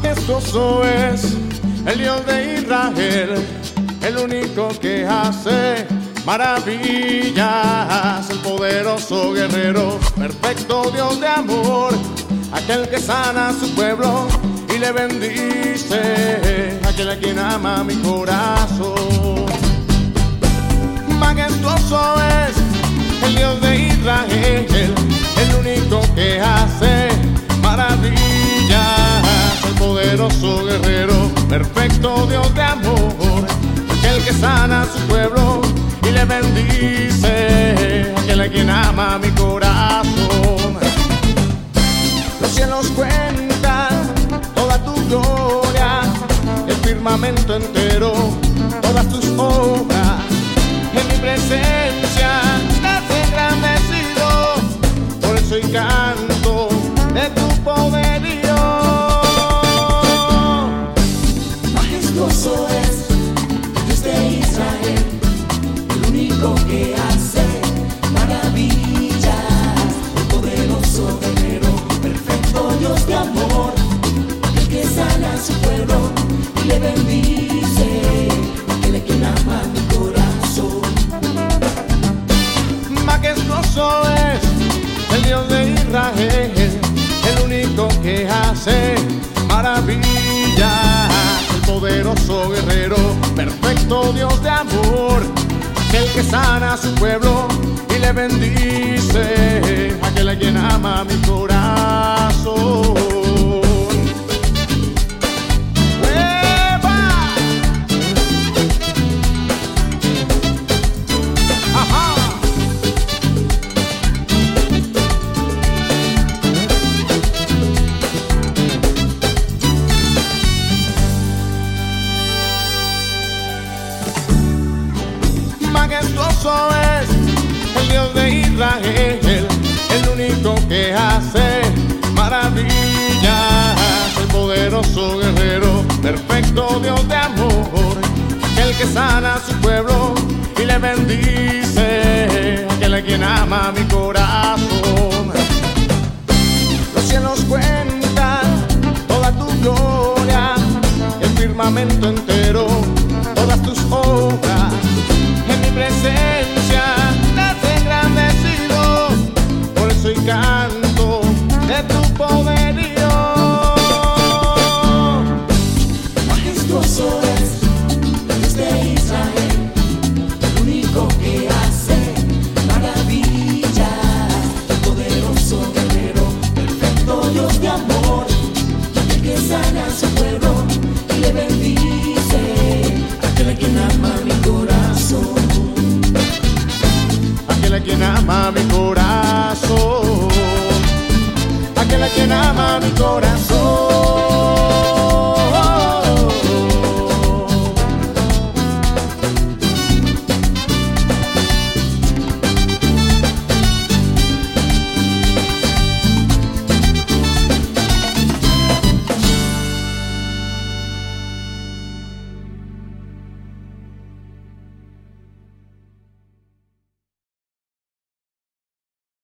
Majestuoso es el Dios de Israel, el único que hace maravillas, el poderoso guerrero, perfecto Dios de amor, aquel que sana a su pueblo y le bendice, aquel a quien ama mi corazón. A su pueblo y le bendice, aquel a quien ama mi corazón. Los cielos cuentan toda tu gloria, el firmamento entero, todas tus obras, en mi presencia estás engrandecido, por eso hoy canto Es. El Dios de Israel, el único que hace maravillas, el poderoso guerrero, perfecto Dios de amor, aquel que sana a su pueblo y le bendice, aquel a quien ama mi corazón. Majestuoso es. El Dios de Israel, el único que hace maravillas, el poderoso guerrero, perfecto Dios de amor, aquel que sana a su pueblo y le bendice, aquel a quien ama mi corazón. Los cielos cuentan toda tu gloria, el firmamento entero, ama mi corazón.